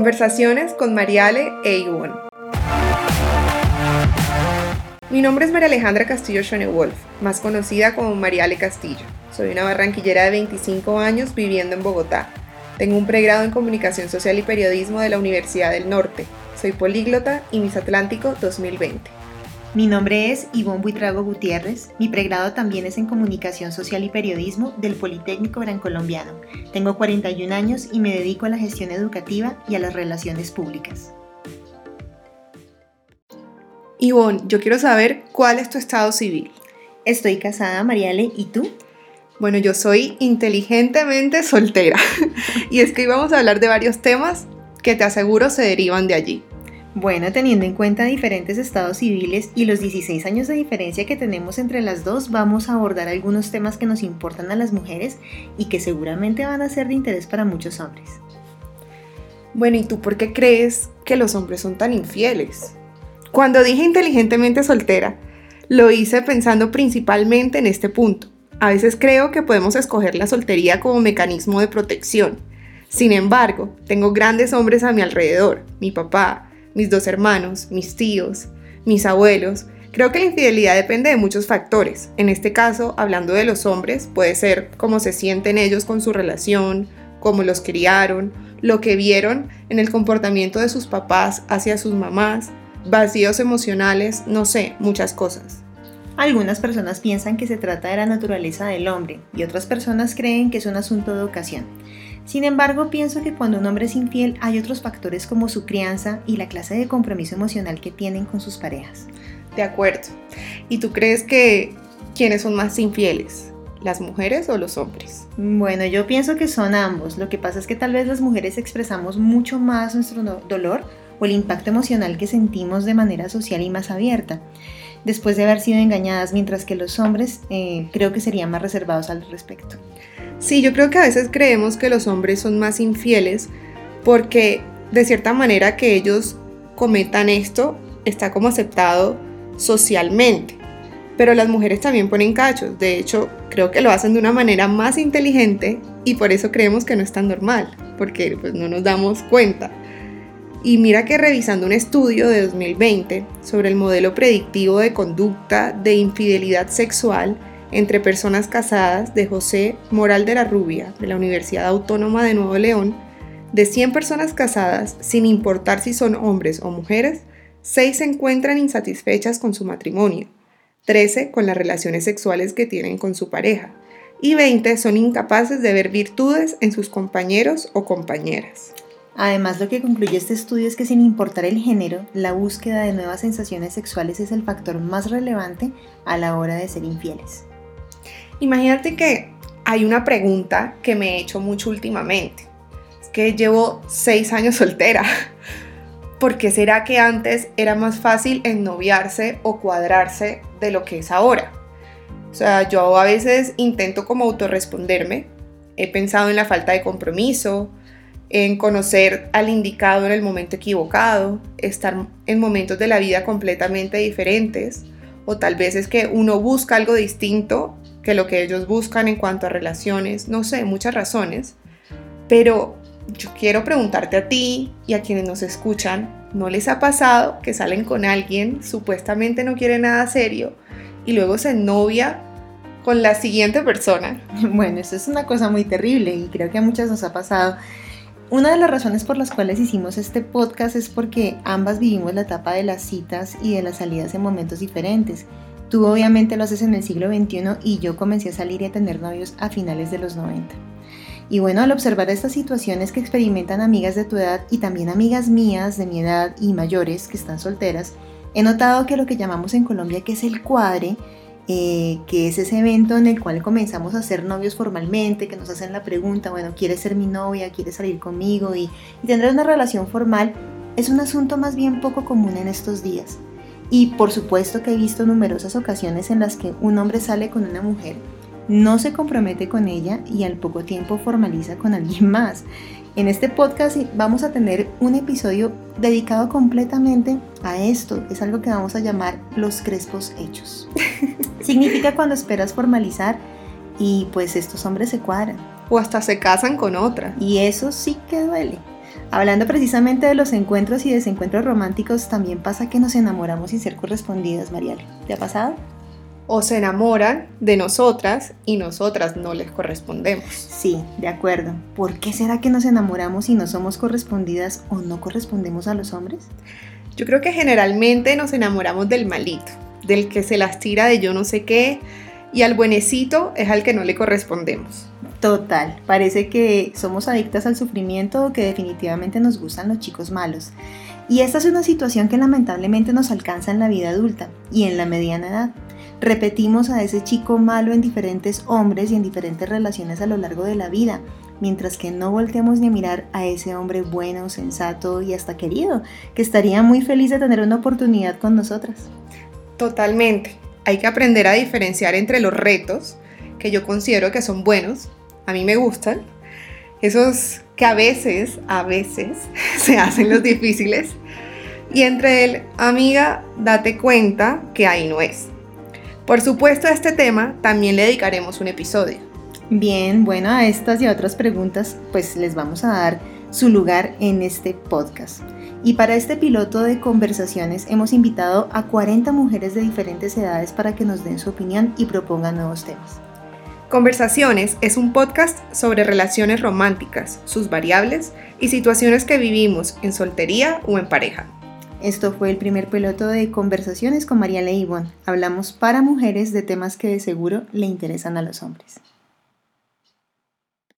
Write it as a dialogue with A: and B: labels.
A: Conversaciones con Mariale e Ivonne. Mi nombre es María Alejandra Castillo Wolf, más conocida como Mariale Castillo. Soy una barranquillera de 25 años viviendo en Bogotá. Tengo un pregrado en Comunicación Social y Periodismo de la Universidad del Norte. Soy políglota y Miss Atlántico 2020.
B: Mi nombre es Ivonne Buitrago Gutiérrez. Mi pregrado también es en Comunicación Social y Periodismo del Politécnico Gran Colombiano. Tengo 41 años y me dedico a la gestión educativa y a las relaciones públicas.
A: Ivonne, yo quiero saber cuál es tu estado civil.
B: Estoy casada, Mariale, ¿y tú?
A: Bueno, yo soy inteligentemente soltera. y es que íbamos a hablar de varios temas que te aseguro se derivan de allí.
B: Bueno, teniendo en cuenta diferentes estados civiles y los 16 años de diferencia que tenemos entre las dos, vamos a abordar algunos temas que nos importan a las mujeres y que seguramente van a ser de interés para muchos hombres.
A: Bueno, ¿y tú por qué crees que los hombres son tan infieles? Cuando dije inteligentemente soltera, lo hice pensando principalmente en este punto. A veces creo que podemos escoger la soltería como mecanismo de protección. Sin embargo, tengo grandes hombres a mi alrededor, mi papá, mis dos hermanos, mis tíos, mis abuelos. Creo que la infidelidad depende de muchos factores. En este caso, hablando de los hombres, puede ser cómo se sienten ellos con su relación, cómo los criaron, lo que vieron en el comportamiento de sus papás hacia sus mamás, vacíos emocionales, no sé, muchas cosas.
B: Algunas personas piensan que se trata de la naturaleza del hombre y otras personas creen que es un asunto de ocasión. Sin embargo, pienso que cuando un hombre es infiel hay otros factores como su crianza y la clase de compromiso emocional que tienen con sus parejas.
A: De acuerdo. ¿Y tú crees que quiénes son más infieles? ¿Las mujeres o los hombres?
B: Bueno, yo pienso que son ambos. Lo que pasa es que tal vez las mujeres expresamos mucho más nuestro dolor o el impacto emocional que sentimos de manera social y más abierta después de haber sido engañadas, mientras que los hombres eh, creo que serían más reservados al respecto.
A: Sí, yo creo que a veces creemos que los hombres son más infieles porque de cierta manera que ellos cometan esto está como aceptado socialmente. Pero las mujeres también ponen cachos. De hecho, creo que lo hacen de una manera más inteligente y por eso creemos que no es tan normal, porque pues, no nos damos cuenta. Y mira que revisando un estudio de 2020 sobre el modelo predictivo de conducta de infidelidad sexual, entre personas casadas de José Moral de la Rubia, de la Universidad Autónoma de Nuevo León, de 100 personas casadas, sin importar si son hombres o mujeres, 6 se encuentran insatisfechas con su matrimonio, 13 con las relaciones sexuales que tienen con su pareja y 20 son incapaces de ver virtudes en sus compañeros o compañeras.
B: Además, lo que concluye este estudio es que sin importar el género, la búsqueda de nuevas sensaciones sexuales es el factor más relevante a la hora de ser infieles.
A: Imagínate que hay una pregunta que me he hecho mucho últimamente. Es que llevo seis años soltera. ¿Por qué será que antes era más fácil ennoviarse o cuadrarse de lo que es ahora? O sea, yo a veces intento como autorresponderme. He pensado en la falta de compromiso, en conocer al indicado en el momento equivocado, estar en momentos de la vida completamente diferentes, o tal vez es que uno busca algo distinto que lo que ellos buscan en cuanto a relaciones, no sé, muchas razones, pero yo quiero preguntarte a ti y a quienes nos escuchan, ¿no les ha pasado que salen con alguien, supuestamente no quiere nada serio, y luego se novia con la siguiente persona?
B: Bueno, eso es una cosa muy terrible y creo que a muchas nos ha pasado. Una de las razones por las cuales hicimos este podcast es porque ambas vivimos la etapa de las citas y de las salidas en momentos diferentes. Tú obviamente lo haces en el siglo XXI y yo comencé a salir y a tener novios a finales de los 90. Y bueno, al observar estas situaciones que experimentan amigas de tu edad y también amigas mías de mi edad y mayores que están solteras, he notado que lo que llamamos en Colombia que es el cuadre, eh, que es ese evento en el cual comenzamos a ser novios formalmente, que nos hacen la pregunta, bueno, ¿quieres ser mi novia? ¿Quieres salir conmigo? Y, y tener una relación formal, es un asunto más bien poco común en estos días. Y por supuesto que he visto numerosas ocasiones en las que un hombre sale con una mujer, no se compromete con ella y al poco tiempo formaliza con alguien más. En este podcast vamos a tener un episodio dedicado completamente a esto. Es algo que vamos a llamar los crespos hechos. Significa cuando esperas formalizar y pues estos hombres se cuadran.
A: O hasta se casan con otra.
B: Y eso sí que duele. Hablando precisamente de los encuentros y desencuentros románticos, también pasa que nos enamoramos sin ser correspondidas, Mariale. ¿Te ha pasado?
A: O se enamoran de nosotras y nosotras no les correspondemos.
B: Sí, de acuerdo. ¿Por qué será que nos enamoramos y no somos correspondidas o no correspondemos a los hombres?
A: Yo creo que generalmente nos enamoramos del malito, del que se las tira de yo no sé qué, y al buenecito es al que no le correspondemos.
B: Total, parece que somos adictas al sufrimiento o que definitivamente nos gustan los chicos malos. Y esta es una situación que lamentablemente nos alcanza en la vida adulta y en la mediana edad. Repetimos a ese chico malo en diferentes hombres y en diferentes relaciones a lo largo de la vida, mientras que no volteamos ni a mirar a ese hombre bueno, sensato y hasta querido, que estaría muy feliz de tener una oportunidad con nosotras.
A: Totalmente. Hay que aprender a diferenciar entre los retos, que yo considero que son buenos, a mí me gustan, esos que a veces, a veces se hacen los difíciles, y entre el, amiga, date cuenta que ahí no es. Por supuesto, a este tema también le dedicaremos un episodio.
B: Bien, bueno, a estas y a otras preguntas, pues les vamos a dar su lugar en este podcast. Y para este piloto de conversaciones hemos invitado a 40 mujeres de diferentes edades para que nos den su opinión y propongan nuevos temas.
A: Conversaciones es un podcast sobre relaciones románticas, sus variables y situaciones que vivimos en soltería o en pareja.
B: Esto fue el primer piloto de Conversaciones con María Leibon. Hablamos para mujeres de temas que de seguro le interesan a los hombres.